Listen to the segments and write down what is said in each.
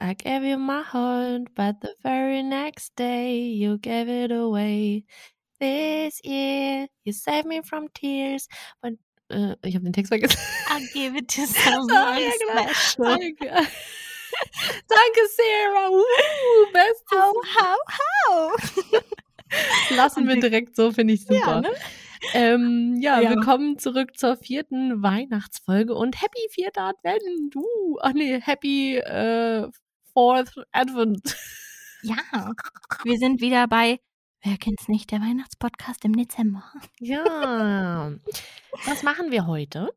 I gave you my heart, but the very next day you gave it away. This year you saved me from tears, but äh, ich habe den Text vergessen. I'll give it to someone ja, genau. special. Danke. Danke, Sarah. Uh, bestes. How, how, how? Lassen wir wir- direkt so, finde ich super. Ja, ne? ähm, ja, Ja. willkommen zurück zur vierten Weihnachtsfolge und Happy vierter Advent. Du, ach nee, Happy äh, Fourth Advent. Ja, wir sind wieder bei Wer kennt's nicht, der Weihnachtspodcast im Dezember. Ja. Was machen wir heute?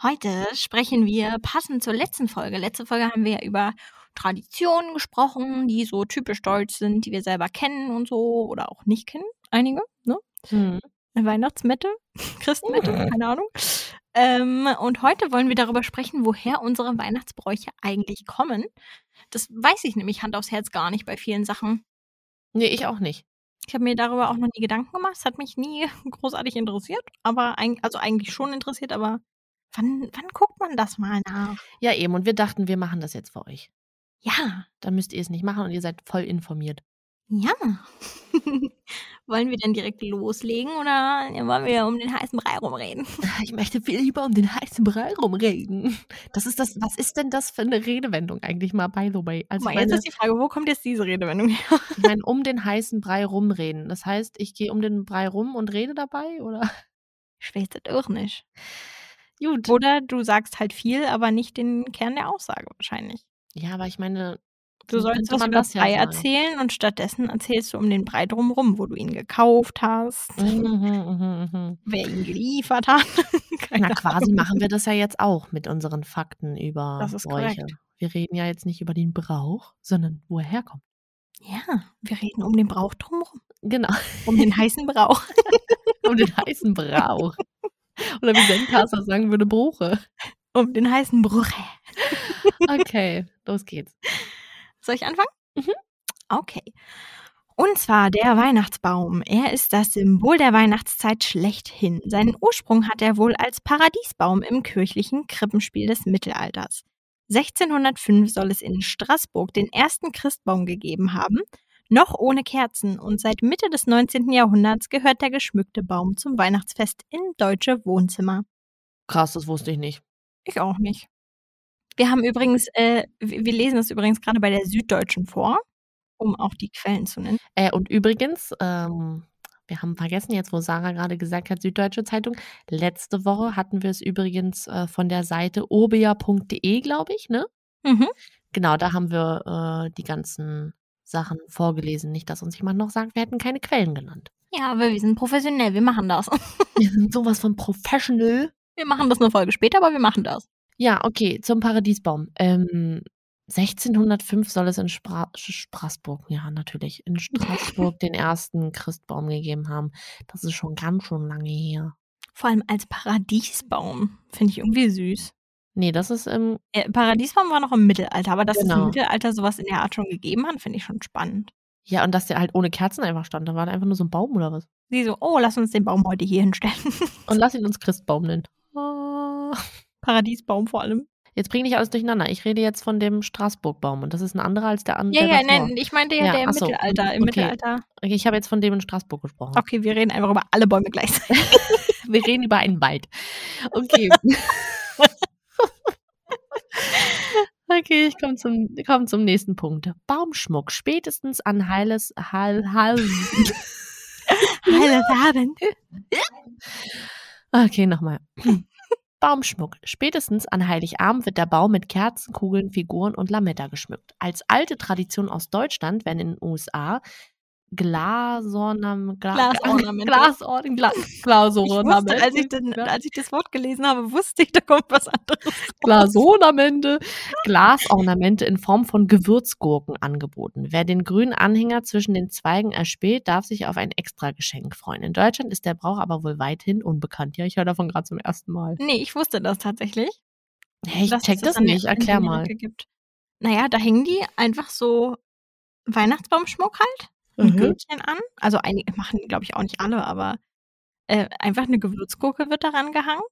Heute sprechen wir passend zur letzten Folge. Letzte Folge haben wir über Traditionen gesprochen, die so typisch deutsch sind, die wir selber kennen und so oder auch nicht kennen. Einige, ne? Hm. Weihnachtsmette, Christmette, keine Ahnung. Ähm, und heute wollen wir darüber sprechen, woher unsere Weihnachtsbräuche eigentlich kommen. Das weiß ich nämlich Hand aufs Herz gar nicht bei vielen Sachen. Nee, ich auch nicht. Ich habe mir darüber auch noch nie Gedanken gemacht. Es hat mich nie großartig interessiert, aber eig- also eigentlich schon interessiert, aber wann, wann guckt man das mal nach? Ja, eben. Und wir dachten, wir machen das jetzt für euch. Ja, Dann müsst ihr es nicht machen und ihr seid voll informiert. Ja. wollen wir denn direkt loslegen oder wollen wir um den heißen Brei rumreden? Ich möchte viel lieber um den heißen Brei rumreden. Das ist das, was ist denn das für eine Redewendung eigentlich mal, by the way? Also mal, jetzt meine, ist die Frage, wo kommt jetzt diese Redewendung her? ich meine, um den heißen Brei rumreden. Das heißt, ich gehe um den Brei rum und rede dabei, oder? Ich weiß das auch nicht. Gut. Oder du sagst halt viel, aber nicht den Kern der Aussage wahrscheinlich. Ja, aber ich meine, Du so sollst über das sagen. erzählen und stattdessen erzählst du um den Brei drumrum, wo du ihn gekauft hast, Mhm, mhm, mhm. wer ihn geliefert hat. Na, quasi machen wir das ja jetzt auch mit unseren Fakten über Das ist Bräuche. korrekt. Wir reden ja jetzt nicht über den Brauch, sondern wo er herkommt. Ja, wir reden um den Brauch drumrum. Genau, Um den heißen Brauch. um den heißen Brauch. Oder wie Zencaster sagen würde, Bruche. Um den heißen Bruch. Okay, los geht's. Soll ich anfangen? Mhm. Okay. Und zwar der Weihnachtsbaum. Er ist das Symbol der Weihnachtszeit schlechthin. Seinen Ursprung hat er wohl als Paradiesbaum im kirchlichen Krippenspiel des Mittelalters. 1605 soll es in Straßburg den ersten Christbaum gegeben haben, noch ohne Kerzen, und seit Mitte des 19. Jahrhunderts gehört der geschmückte Baum zum Weihnachtsfest in deutsche Wohnzimmer. Krass, das wusste ich nicht. Ich auch nicht. Wir haben übrigens, äh, wir lesen es übrigens gerade bei der Süddeutschen vor, um auch die Quellen zu nennen. Äh, und übrigens, ähm, wir haben vergessen jetzt, wo Sarah gerade gesagt hat, Süddeutsche Zeitung. Letzte Woche hatten wir es übrigens äh, von der Seite obia.de, glaube ich, ne? Mhm. Genau, da haben wir äh, die ganzen Sachen vorgelesen. Nicht, dass uns jemand noch sagt, wir hätten keine Quellen genannt. Ja, aber wir sind professionell, wir machen das. Wir sind sowas von professional. Wir machen das eine Folge später, aber wir machen das. Ja, okay, zum Paradiesbaum. Ähm, 1605 soll es in Spra Straßburg, ja, natürlich, in Straßburg den ersten Christbaum gegeben haben. Das ist schon ganz schön lange her. Vor allem als Paradiesbaum. Finde ich irgendwie süß. Nee, das ist im, Äh, Paradiesbaum war noch im Mittelalter, aber dass es Genau. im Mittelalter sowas in der Art schon gegeben hat, finde ich schon spannend. ja, und dass der halt ohne Kerzen einfach stand. Da war einfach nur so ein Baum oder was? Sie so, oh, lass uns den Baum heute hier hinstellen. Und lass ihn uns Christbaum nennen. Ah. Paradiesbaum vor allem. Jetzt bring nicht alles durcheinander. Ich rede jetzt von dem Straßburgbaum und das ist ein anderer als der andere. Ja, ja, davor. nein, ich meinte ja, Ja, der im so, Mittelalter. Im okay. Mittelalter. Okay, Ich habe jetzt von dem in Straßburg gesprochen. Okay, wir reden einfach über alle Bäume gleichzeitig. Wir reden über einen Wald. Okay. Okay, ich komme zum, komm zum nächsten Punkt. Baumschmuck. Spätestens an Heiles, Heil, Heil. Heiligabend. Okay, nochmal. Baumschmuck. Spätestens an Heiligabend wird der Baum mit Kerzen, Kugeln, Figuren und Lametta geschmückt. Als alte Tradition aus Deutschland werden in den USA Glasornam, Gla Glasornamente. Glasorn, Gla Ich wusste, Glasornamente. als ich, den, als ich das Wort gelesen habe, wusste ich, da kommt was anderes. Glasornamente, Glasornamente in Form von Gewürzgurken angeboten. Wer den grünen Anhänger zwischen den Zweigen erspäht, darf sich auf ein Extrageschenk freuen. In Deutschland ist der Brauch aber wohl weithin unbekannt. Ja, ich höre davon gerade zum ersten Mal. Nee, ich wusste das tatsächlich. Hey, ich check das nicht. Erklär mal. Gibt. Naja, da hängen die einfach so Weihnachtsbaumschmuck halt und Mhm. Gürkchen an. Also einige machen, glaube ich, auch nicht alle, aber äh, einfach eine Gewürzgurke wird daran gehangen.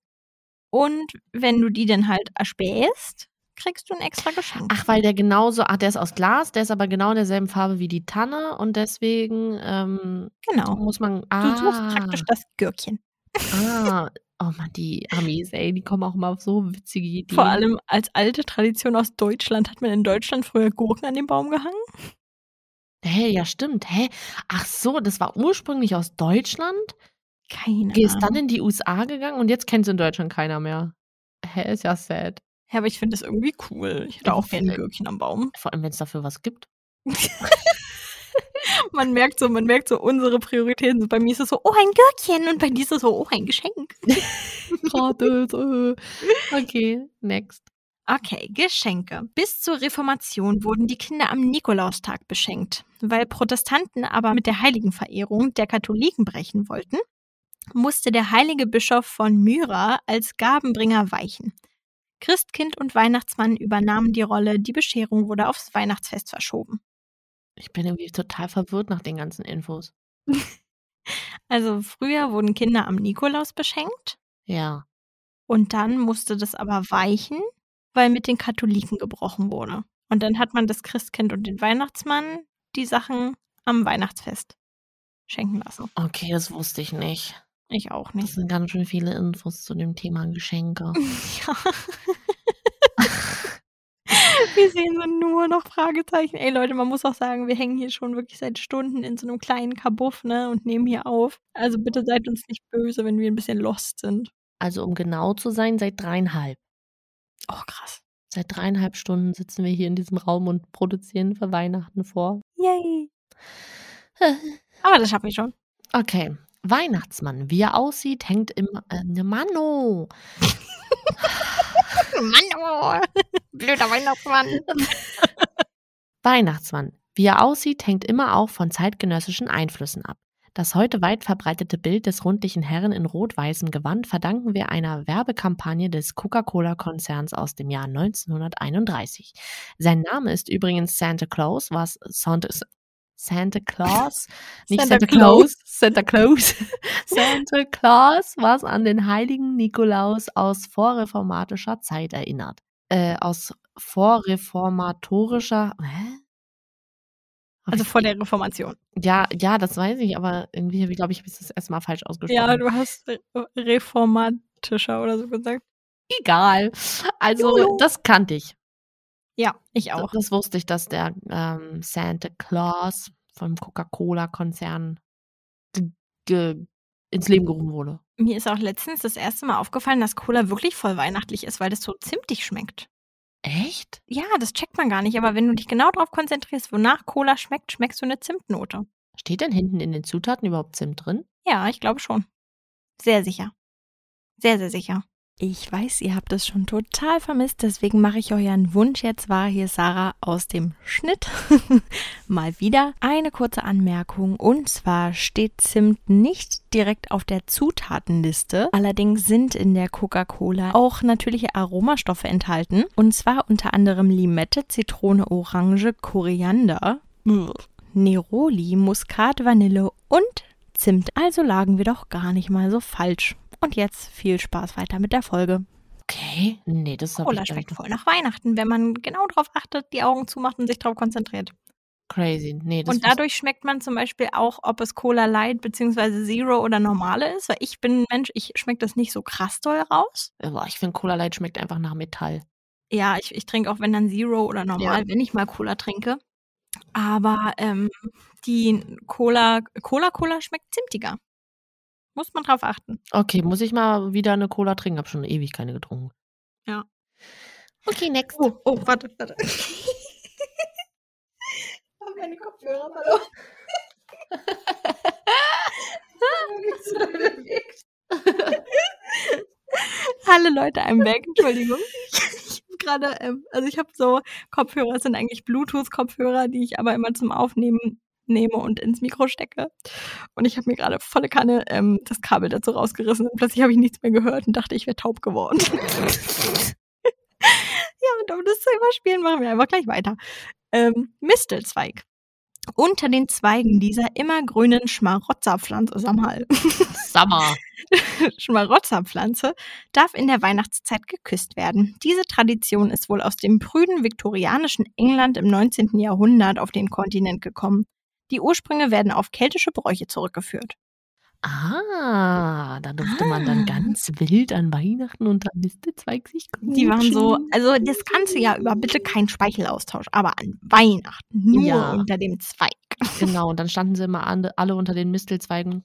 Und wenn du die dann halt erspähst, kriegst du ein extra Geschenk. Ach, weil der genauso, ach, der ist aus Glas, der ist aber genau in derselben Farbe wie die Tanne und deswegen ähm, genau. muss man. Du Ah, suchst praktisch das Gürkchen. ah. Oh Mann, die Amis, ey, die kommen auch immer auf so witzige Ideen. Vor allem als alte Tradition aus Deutschland hat man in Deutschland früher Gurken an den Baum gehangen. Hä, ja, stimmt. Hä? Ach so, das war ursprünglich aus Deutschland. Keine Ist dann Ahnung. in die USA gegangen und jetzt kennt es in Deutschland keiner mehr. Hä, ist ja sad. Ja, aber ich finde das irgendwie cool. Ich hätte auch gerne ein Gürkchen am Baum. Vor allem, wenn es dafür was gibt. Man merkt so, man merkt so unsere Prioritäten. Bei mir ist es so, oh, ein Gürkchen. Und bei dir ist es so, oh, ein Geschenk. Gratis. Okay, next. Okay, Geschenke. Bis zur Reformation wurden die Kinder am Nikolaustag beschenkt. Weil Protestanten aber mit der Heiligenverehrung der Katholiken brechen wollten, musste der heilige Bischof von Myra als Gabenbringer weichen. Christkind und Weihnachtsmann übernahmen die Rolle, die Bescherung wurde aufs Weihnachtsfest verschoben. Ich bin irgendwie total verwirrt nach den ganzen Infos. Also früher wurden Kinder am Nikolaus beschenkt Ja. und dann musste das aber weichen, weil mit den Katholiken gebrochen wurde. Und dann hat man das Christkind und den Weihnachtsmann die Sachen am Weihnachtsfest schenken lassen. Okay, das wusste ich nicht. Ich auch Das nicht. sind ganz schön viele Infos zu dem Thema Geschenke. Ja. wir sehen so nur noch Fragezeichen. Ey Leute, man muss auch sagen, wir hängen hier schon wirklich seit Stunden in so einem kleinen Kabuff, ne, und nehmen hier auf. Also bitte seid uns nicht böse, wenn wir ein bisschen lost sind. Also, um genau zu sein, seit dreieinhalb. Oh, krass. Seit dreieinhalb Stunden sitzen wir hier in diesem Raum und produzieren für Weihnachten vor. Yay. Aber das schaffe ich schon. Okay. Weihnachtsmann, wie er aussieht, hängt im. Äh, ne Manno. Mann, oh. blöder Weihnachtsmann. Weihnachtsmann, wie er aussieht, hängt immer auch von zeitgenössischen Einflüssen ab. Das heute weit verbreitete Bild des rundlichen Herren in rot-weißem Gewand verdanken wir einer Werbekampagne des Coca-Cola-Konzerns aus dem Jahr 1931. Sein Name ist übrigens Santa Claus, was Santa, Santa Claus, nicht Santa Santa, Claus, Santa Claus, Santa Claus, was an den heiligen Nikolaus aus vorreformatischer Zeit erinnert. Äh, aus vorreformatorischer, hä? Also vor der Reformation. ja, ja, das weiß ich, aber irgendwie, glaube ich, habe ich das erstmal falsch ausgesprochen. Ja, du hast re- reformatischer oder so gesagt. Egal. Also, Jolo. das kannte ich. Ja, ich auch. Das wusste ich, dass der ähm, Santa Claus vom Coca-Cola-Konzern ins Leben gerufen wurde. Mir ist auch letztens das erste Mal aufgefallen, dass Cola wirklich voll weihnachtlich ist, weil das so zimtig schmeckt. Echt? Ja, das checkt man gar nicht, aber wenn du dich genau darauf konzentrierst, wonach Cola schmeckt, schmeckst du eine Zimtnote. Steht denn hinten in den Zutaten überhaupt Zimt drin? Ja, ich glaube schon. Sehr sicher. Sehr, sehr sicher. Ich weiß, ihr habt es schon total vermisst, deswegen mache ich euren Wunsch jetzt wahr. Hier Sarah aus dem Schnitt. Mal wieder eine kurze Anmerkung. Und zwar steht Zimt nicht direkt auf der Zutatenliste. Allerdings sind in der Coca-Cola auch natürliche Aromastoffe enthalten. Und zwar unter anderem Limette, Zitrone, Orange, Koriander, Neroli, Muskat, Vanille und Zimt. Also lagen wir doch gar nicht mal so falsch. Und jetzt viel Spaß weiter mit der Folge. Okay. Nee, das habe Cola schmeckt voll nach Weihnachten, wenn man genau darauf achtet, die Augen zumacht und sich darauf konzentriert. Crazy. Nee, das Und dadurch schmeckt man zum Beispiel auch, ob es Cola Light bzw. Zero oder normale ist. Weil ich bin ein Mensch, ich schmecke das nicht so krass doll raus. Boah, ich finde Cola Light schmeckt einfach nach Metall. Ja, ich, ich trinke auch, wenn dann Zero oder normal, wenn ich mal Cola trinke. Aber ähm, die Cola, Cola Cola schmeckt zimtiger. Muss man drauf achten. Okay, muss ich mal wieder eine Cola trinken? Hab schon ewig keine getrunken. Ja. Okay, next. Oh, oh, warte, warte. ich habe meine Kopfhörer verloren. Hallo Leute, I'm back. Entschuldigung. Ich habe gerade, ähm, also ich habe so Kopfhörer, es sind eigentlich Bluetooth-Kopfhörer, die ich aber immer zum Aufnehmen nehme und ins Mikro stecke. Und ich habe mir gerade volle Kanne ähm, das Kabel dazu rausgerissen und plötzlich habe ich nichts mehr gehört und dachte, ich wäre taub geworden. und um das zu überspielen, machen wir einfach gleich weiter. Ähm, Mistelzweig. Unter den Zweigen dieser immergrünen Schmarotzerpflanze, sag mal, Sommer. Schmarotzerpflanze darf in der Weihnachtszeit geküsst werden. Diese Tradition ist wohl aus dem prüden viktorianischen England im 19. Jahrhundert auf den Kontinent gekommen. Die Ursprünge werden auf keltische Bräuche zurückgeführt. Ah, da durfte man dann Ah. ganz wild an Weihnachten unter Mistelzweig sich Die waren so, knutschen. also das ganze Jahr über bitte kein Speichelaustausch, aber an Weihnachten nur Ja. unter dem Zweig. Genau, und dann standen sie immer alle unter den Mistelzweigen.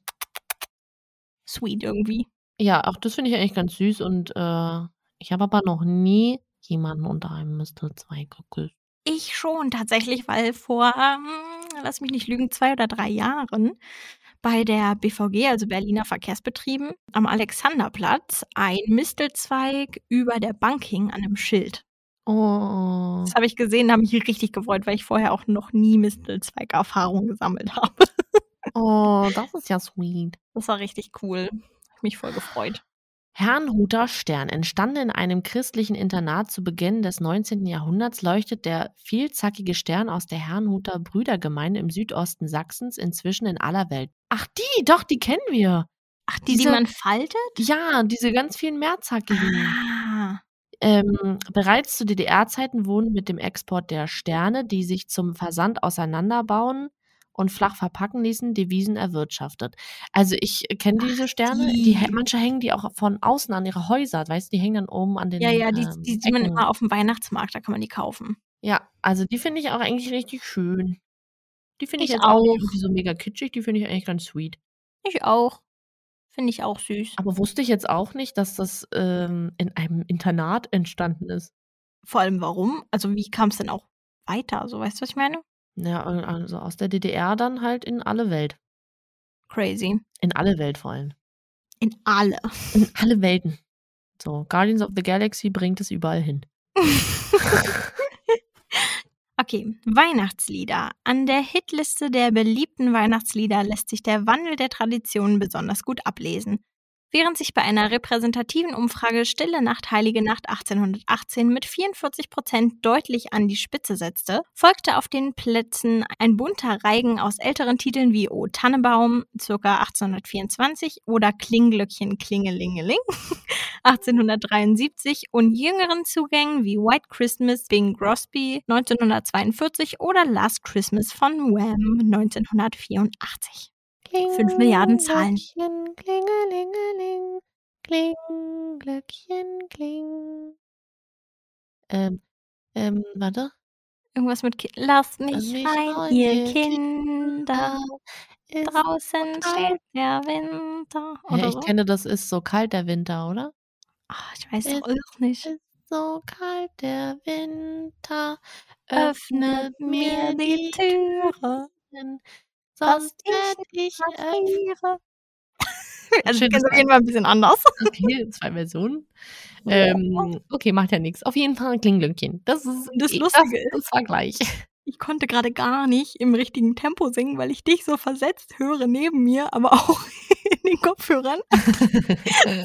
Sweet irgendwie. Ja, auch das finde ich eigentlich ganz süß und äh, ich habe aber noch nie jemanden unter einem Mistelzweig geküsst. Ich schon tatsächlich, weil vor, ähm, lass mich nicht lügen, zwei oder drei Jahren bei der BVG, also Berliner Verkehrsbetrieben, am Alexanderplatz ein Mistelzweig über der Bank hing an einem Schild. Oh. Das habe ich gesehen, da habe ich mich richtig gefreut, weil ich vorher auch noch nie Mistelzweig-Erfahrung gesammelt habe. Oh, das ist ja sweet. Das war richtig cool. Hab mich voll gefreut. Herrnhuter Stern. Entstanden in einem christlichen Internat zu Beginn des 19. Jahrhunderts, leuchtet der vielzackige Stern aus der Herrnhuter Brüdergemeinde im Südosten Sachsens inzwischen in aller Welt. Ach, die, doch, die kennen wir. Ach, die, die Diese- man faltet? Ja, diese ganz vielen mehrzackigen. Ah. Ähm, bereits zu DDR-Zeiten wurden mit dem Export der Sterne, die sich zum Versand auseinanderbauen und flach verpacken ließen, Devisen erwirtschaftet. Also ich kenne diese Sterne, die. manche hängen die auch von außen an ihre Häuser, weißt du, die hängen dann oben an den Ja, ja, die, ähm, die sieht man immer auf dem Weihnachtsmarkt, da kann man die kaufen. Ja, also die finde ich auch eigentlich richtig schön. Die finde ich, Ich jetzt auch nicht so mega kitschig, die finde ich eigentlich ganz sweet. Ich auch. Finde ich auch süß. Aber wusste ich jetzt auch nicht, dass das ähm, in einem Internat entstanden ist. Vor allem warum? Also wie kam es denn auch weiter? So, weißt du, was ich meine? Ja, also aus der DDR dann halt in alle Welt. Crazy. In alle Welt vor allem. In alle. In alle Welten. So, Guardians of the Galaxy bringt es überall hin. Okay, Weihnachtslieder. An der Hitliste der beliebten Weihnachtslieder lässt sich der Wandel der Traditionen besonders gut ablesen. Während sich bei einer repräsentativen Umfrage Stille Nacht, Heilige Nacht 1818 mit 44 Prozent deutlich an die Spitze setzte, folgte auf den Plätzen ein bunter Reigen aus älteren Titeln wie O Tannebaum, ca. 1824 oder Klingglöckchen Klingelingeling 1873 und jüngeren Zugängen wie White Christmas Bing Crosby 1942 oder Last Christmas von Wham 1984. Fünf Milliarden Zahlen. Glöckchen, klingelingeling, kling, Glöckchen, kling. Ähm, ähm, warte. Irgendwas mit Ki Lasst mich Lass mich rein, ihr Kinder. Ist Draußen so steht der Winter. Oder ich so. kenne das ist so kalt der Winter, oder? Ah, ich weiß doch auch nicht. Ist so kalt der Winter, Öffnet mir die Türe, sonst ich werd ich erfriere. Also ich kenne es auf jeden Fall ein bisschen anders. Okay, zwei Versionen. Ähm, okay, macht ja nichts. Auf jeden Fall ein Klinglöckchen. Das ist Das eh- Lustige das, das war gleich. Ich konnte gerade gar nicht im richtigen Tempo singen, weil ich dich so versetzt höre neben mir, aber auch in den Kopfhörern. Das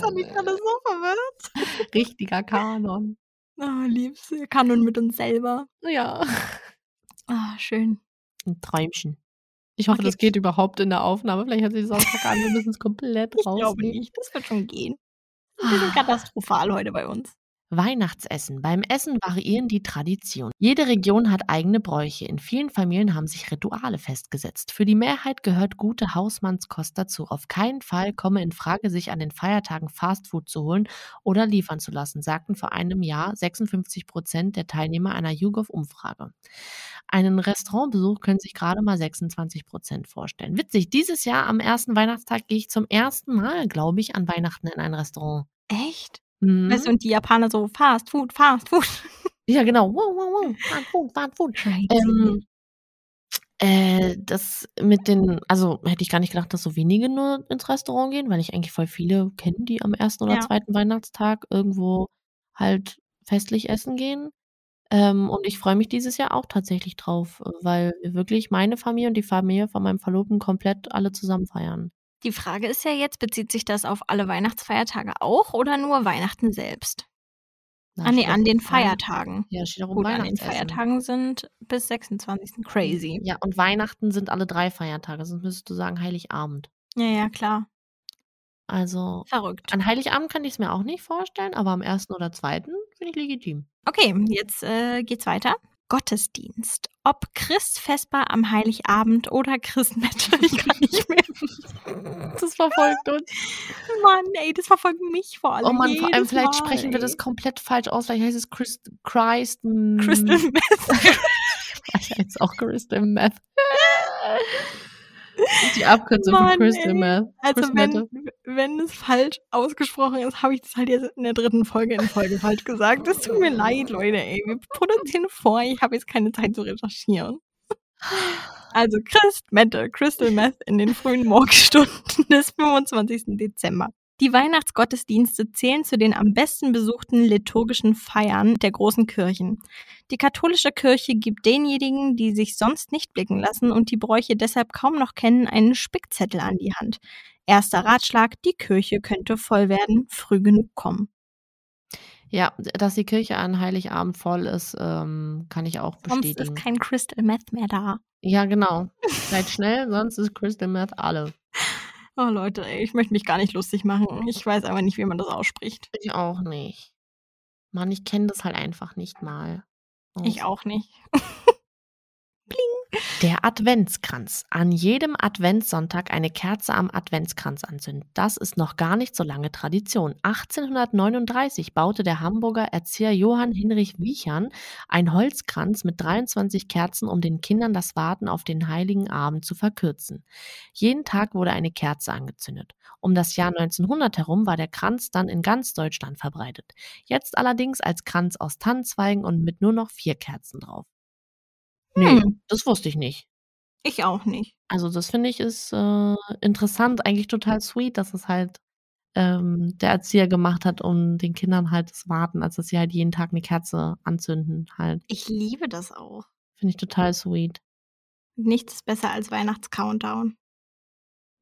hat mich gerade so verwirrt. Richtiger Kanon. Oh, liebst du, Kanon mit uns selber. Ja. Ah, schön. Ein Träumchen. Ich hoffe, Okay. das geht überhaupt in der Aufnahme. Vielleicht hat sich Sonntag an, wir müssen es komplett Ich glaube nicht. Das wird schon gehen. Ein bisschen katastrophal heute bei uns. Weihnachtsessen. Beim Essen variieren die Traditionen. Jede Region hat eigene Bräuche. In vielen Familien haben sich Rituale festgesetzt. Für die Mehrheit gehört gute Hausmannskost dazu. Auf keinen Fall komme in Frage, sich an den Feiertagen Fastfood zu holen oder liefern zu lassen, sagten vor einem Jahr 56 Prozent der Teilnehmer einer YouGov-Umfrage. Einen Restaurantbesuch können sich gerade mal 26 Prozent vorstellen. Witzig, dieses Jahr am ersten Weihnachtstag gehe ich zum ersten Mal, glaube ich, an Weihnachten in ein Restaurant. Echt? Mhm. Weißt du, und die Japaner so Fast Food, Fast Food. Ja, genau. Wow, wow, wow. Fast Food, Fast Food. Ähm, äh, das mit den, also hätte ich gar nicht gedacht, dass so wenige nur ins Restaurant gehen, weil ich eigentlich voll viele kenne, die am ersten oder Ja. zweiten Weihnachtstag irgendwo halt festlich essen gehen. Ähm, und ich freue mich dieses Jahr auch tatsächlich drauf, weil wir wirklich meine Familie und die Familie von meinem Verlobten komplett alle zusammen feiern. Die Frage ist ja jetzt, bezieht sich das auf alle Weihnachtsfeiertage auch oder nur Weihnachten selbst? Na, Ah, nee, an den Feiertagen. Ja, steht doch um Gut, an den. Feiertagen sind bis 26. Crazy. Ja, und Weihnachten sind alle drei Feiertage, sonst müsstest du sagen Heiligabend. Ja, ja, klar. Also Verrückt. an Heiligabend kann ich es mir auch nicht vorstellen, aber am ersten oder zweiten finde ich legitim. Okay, jetzt äh, geht's weiter. Gottesdienst. Ob Christfesper am Heiligabend oder Christmette. Ich kann nicht mehr. Das verfolgt uns. Mann, ey, das verfolgt mich vor allem. Oh Mann, vor allem vielleicht Mal, sprechen wir ey. das komplett falsch aus. Vielleicht heißt es Christ, Christ Crystal Meth. Vielleicht heißt es auch Crystal Meth. Die Abkürzung Mann, für Crystal. Meth. Also wenn, wenn es falsch ausgesprochen ist, habe ich das halt jetzt in der dritten Folge in Folge falsch gesagt. Das tut mir leid, Leute, ey. Wir produzieren vor, ich habe jetzt keine Zeit zu recherchieren. Also Christ, Mette, Crystal Meth in den frühen Morgenstunden des 25. Dezember. Die Weihnachtsgottesdienste zählen zu den am besten besuchten liturgischen Feiern der großen Kirchen. Die katholische Kirche gibt denjenigen, die sich sonst nicht blicken lassen und die Bräuche deshalb kaum noch kennen, einen Spickzettel an die Hand. Erster Ratschlag, die Kirche könnte voll werden, früh genug kommen. Ja, dass die Kirche an Heiligabend voll ist, ähm, kann ich auch Sonst bestätigen. ist kein Crystal Meth mehr da. ja, genau. Seid schnell, sonst ist Crystal Meth alle. Oh Leute, ey, ich möchte mich gar nicht lustig machen. Ich weiß aber nicht, wie man das ausspricht. Ich auch nicht. Mann, ich kenne das halt einfach nicht mal. Oh. Ich auch nicht. Der Adventskranz. An jedem Adventssonntag eine Kerze am Adventskranz anzünden. Das ist noch gar nicht so lange Tradition. 1839 baute der Hamburger Erzieher Johann Hinrich Wiechern ein Holzkranz mit 23 Kerzen, um den Kindern das Warten auf den heiligen Abend zu verkürzen. Jeden Tag wurde eine Kerze angezündet. Um das Jahr 1900 herum war der Kranz dann in ganz Deutschland verbreitet. Jetzt allerdings als Kranz aus Tannenzweigen und mit nur noch vier Kerzen drauf. Nee, Hm. das wusste ich nicht. Ich auch nicht. Also das finde ich ist äh, interessant, eigentlich total sweet, dass es halt ähm, der Erzieher gemacht hat, um den Kindern halt das Warten, also dass sie halt jeden Tag eine Kerze anzünden halt. Ich liebe das auch. Finde ich total sweet. Nichts ist besser als Weihnachts-Countdown.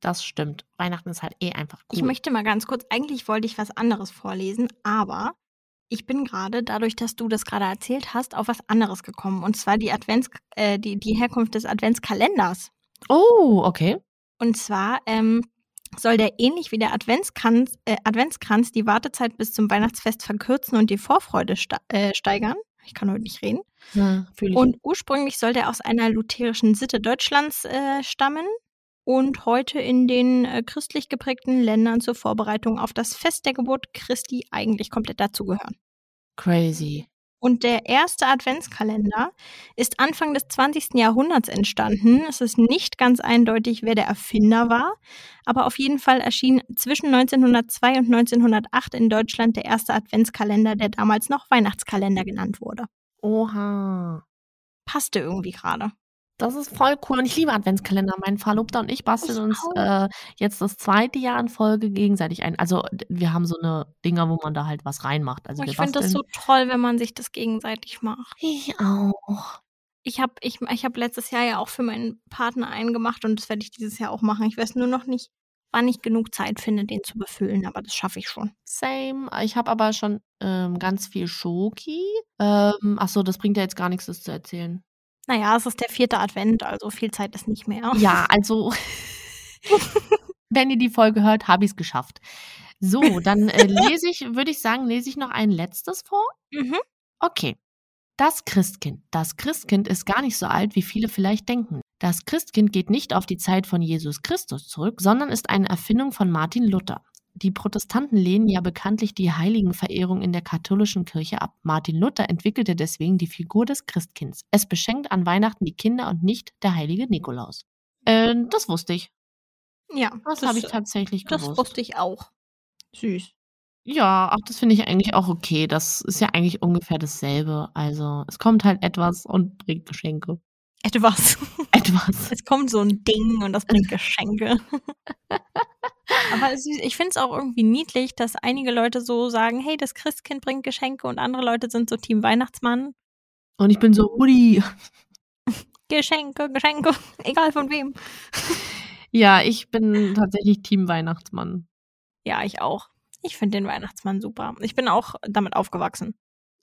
Das stimmt. Weihnachten ist halt eh einfach cool. Ich möchte mal ganz kurz, eigentlich wollte ich was anderes vorlesen, aber ich bin gerade, dadurch, dass du das gerade erzählt hast, auf was anderes gekommen. Und zwar die Advents, äh, die, die Herkunft des Adventskalenders. oh, okay. Und zwar ähm, soll der ähnlich wie der Adventskranz, äh, Adventskranz die Wartezeit bis zum Weihnachtsfest verkürzen und die Vorfreude äh, steigern. Ich kann heute nicht reden. Ja. Und ursprünglich soll der aus einer lutherischen Sitte Deutschlands äh, stammen und heute in den äh, christlich geprägten Ländern zur Vorbereitung auf das Fest der Geburt Christi eigentlich komplett dazugehören. Crazy. Und der erste Adventskalender ist Anfang des 20. Jahrhunderts entstanden. Es ist nicht ganz eindeutig, wer der Erfinder war, aber auf jeden Fall erschien zwischen 1902 und 1908 in Deutschland der erste Adventskalender, der damals noch Weihnachtskalender genannt wurde. Oha. Passte irgendwie gerade. Das ist voll cool und ich liebe Adventskalender. Mein Verlobter und ich basteln Ich uns äh, jetzt das zweite Jahr in Folge gegenseitig ein. Also wir haben so eine Dinger, wo man da halt was reinmacht. Also wir ich finde das so toll, wenn man sich das gegenseitig macht. Ich auch. Ich habe ich, ich hab letztes Jahr ja auch für meinen Partner einen gemacht und das werde ich dieses Jahr auch machen. Ich weiß nur noch nicht, wann ich genug Zeit finde, den zu befüllen, aber das schaffe ich schon. Same. Ich habe aber schon ähm, ganz viel Schoki. Ähm, ach so, das bringt ja jetzt gar nichts, das zu erzählen. Naja, es ist der vierte Advent, also viel Zeit ist nicht mehr. Ja, also wenn ihr die Folge hört, habe ich es geschafft. So, dann äh, lese ich, würde ich sagen, lese ich noch ein letztes vor. Mhm. Okay. Das Christkind. Das Christkind ist gar nicht so alt, wie viele vielleicht denken. Das Christkind geht nicht auf die Zeit von Jesus Christus zurück, sondern ist eine Erfindung von Martin Luther. Die Protestanten lehnen ja bekanntlich die Heiligenverehrung in der katholischen Kirche ab. Martin Luther entwickelte deswegen die Figur des Christkinds. Es beschenkt an Weihnachten die Kinder und nicht der heilige Nikolaus. Äh, das wusste ich. Ja, Das, habe ich tatsächlich das gewusst. wusste ich auch. Süß. Ja, ach, das finde ich eigentlich auch okay. Das ist ja eigentlich ungefähr dasselbe. Also, es kommt halt etwas und bringt Geschenke. Etwas. Etwas. Es kommt so ein Ding und das bringt Geschenke. Aber ist, ich finde es auch irgendwie niedlich, dass einige Leute so sagen, hey, das Christkind bringt Geschenke und andere Leute sind so Team Weihnachtsmann. Und ich bin so, Mutti. Geschenke, Geschenke, egal von wem. Ja, ich bin tatsächlich Team Weihnachtsmann. Ja, ich auch. Ich finde den Weihnachtsmann super. Ich bin auch damit aufgewachsen.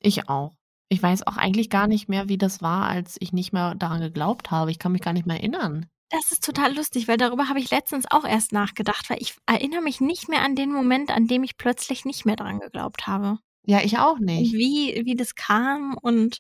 Ich auch. Ich weiß auch eigentlich gar nicht mehr, wie das war, als ich nicht mehr daran geglaubt habe. Ich kann mich gar nicht mehr erinnern. Das ist total lustig, weil darüber habe ich letztens auch erst nachgedacht, weil ich erinnere mich nicht mehr an den Moment, an dem ich plötzlich nicht mehr dran geglaubt habe. Ja, ich auch Und nicht. wie, wie das kam und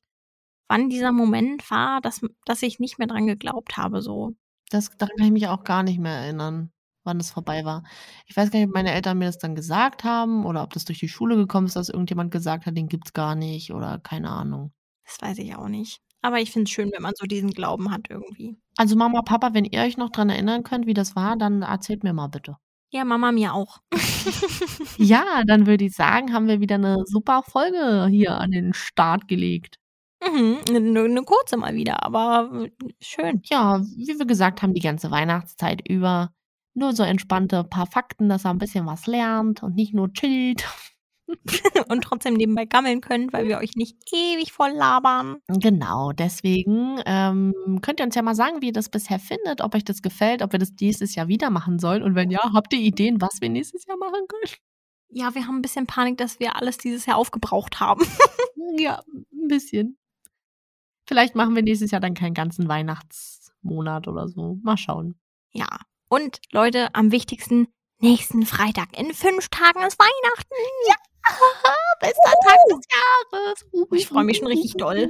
wann dieser Moment war, dass, dass ich nicht mehr dran geglaubt habe, so. Das, daran kann ich mich auch gar nicht mehr erinnern, wann es vorbei war. Ich weiß gar nicht, ob meine Eltern mir das dann gesagt haben oder ob das durch die Schule gekommen ist, dass irgendjemand gesagt hat, den gibt's gar nicht oder keine Ahnung. Das weiß ich auch nicht. Aber ich finde es schön, wenn man so diesen Glauben hat irgendwie. Also Mama, Papa, wenn ihr euch noch dran erinnern könnt, wie das war, dann erzählt mir mal bitte. Ja, Mama mir auch. Ja, dann würde ich sagen, haben wir wieder eine super Folge hier an den Start gelegt. Mhm, eine, eine kurze mal wieder, aber schön. Ja, wie wir gesagt haben, die ganze Weihnachtszeit über. Nur so entspannte paar Fakten, dass er ein bisschen was lernt und nicht nur chillt. Und trotzdem nebenbei gammeln könnt, weil wir euch nicht ewig voll labern. Genau, deswegen ähm, könnt ihr uns ja mal sagen, wie ihr das bisher findet, ob euch das gefällt, ob wir das nächstes Jahr wieder machen sollen. Und wenn ja, habt ihr Ideen, was wir nächstes Jahr machen können? Ja, wir haben ein bisschen Panik, dass wir alles dieses Jahr aufgebraucht haben. Ja, ein bisschen. Vielleicht machen wir nächstes Jahr dann keinen ganzen Weihnachtsmonat oder so. Mal schauen. Ja. Und Leute, am wichtigsten, nächsten Freitag. In fünf Tagen ist Weihnachten. Ja. Bester Tag des Jahres. Ich freu mich schon richtig doll.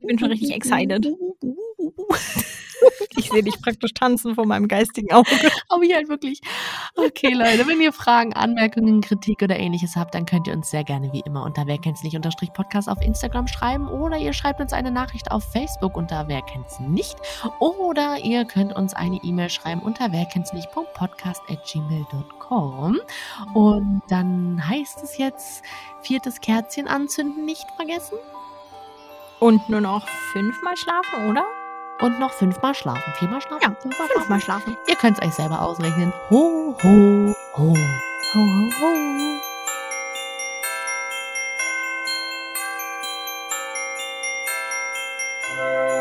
Ich bin schon richtig excited. Ich sehe dich praktisch tanzen vor meinem geistigen Auge. Aber ich halt wirklich. Okay, Leute, wenn ihr Fragen, Anmerkungen, Kritik oder ähnliches habt, dann könnt ihr uns sehr gerne wie immer unter Wer kennt's nicht unterstrich Podcast auf Instagram schreiben oder ihr schreibt uns eine Nachricht auf Facebook unter Wer kennt's nicht oder ihr könnt uns eine E-Mail schreiben unter wer kennt's nicht podcast at gmail.com und dann heißt es jetzt viertes Kerzchen anzünden nicht vergessen Und nur noch fünfmal schlafen, oder? Und noch fünfmal schlafen. Viermal schlafen? Ja, fünfmal Fünfmal schlafen. Ihr könnt es euch selber ausrechnen. Ho, ho, ho. Ho, ho, ho. Thank